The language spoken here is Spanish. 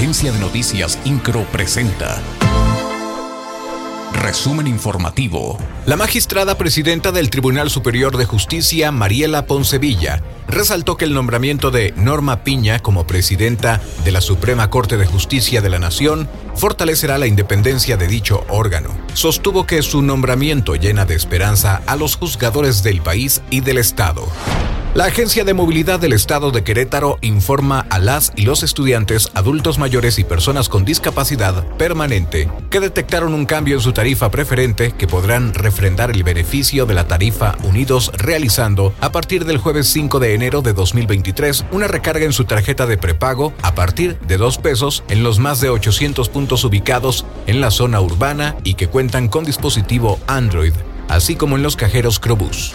Agencia de Noticias Incro presenta. Resumen informativo. La magistrada presidenta del Tribunal Superior de Justicia, Mariela Poncevilla, resaltó que el nombramiento de Norma Piña como presidenta de la Suprema Corte de Justicia de la Nación fortalecerá la independencia de dicho órgano. Sostuvo que su nombramiento llena de esperanza a los juzgadores del país y del Estado. La Agencia de Movilidad del Estado de Querétaro informa a las y los estudiantes, adultos mayores y personas con discapacidad permanente que detectaron un cambio en su tarifa preferente que podrán refrendar el beneficio de la tarifa Unidos realizando a partir del jueves 5 de enero de 2023 una recarga en su tarjeta de prepago a partir de 2 pesos en los más de 800 puntos ubicados en la zona urbana y que cuentan con dispositivo Android, así como en los cajeros Crobus.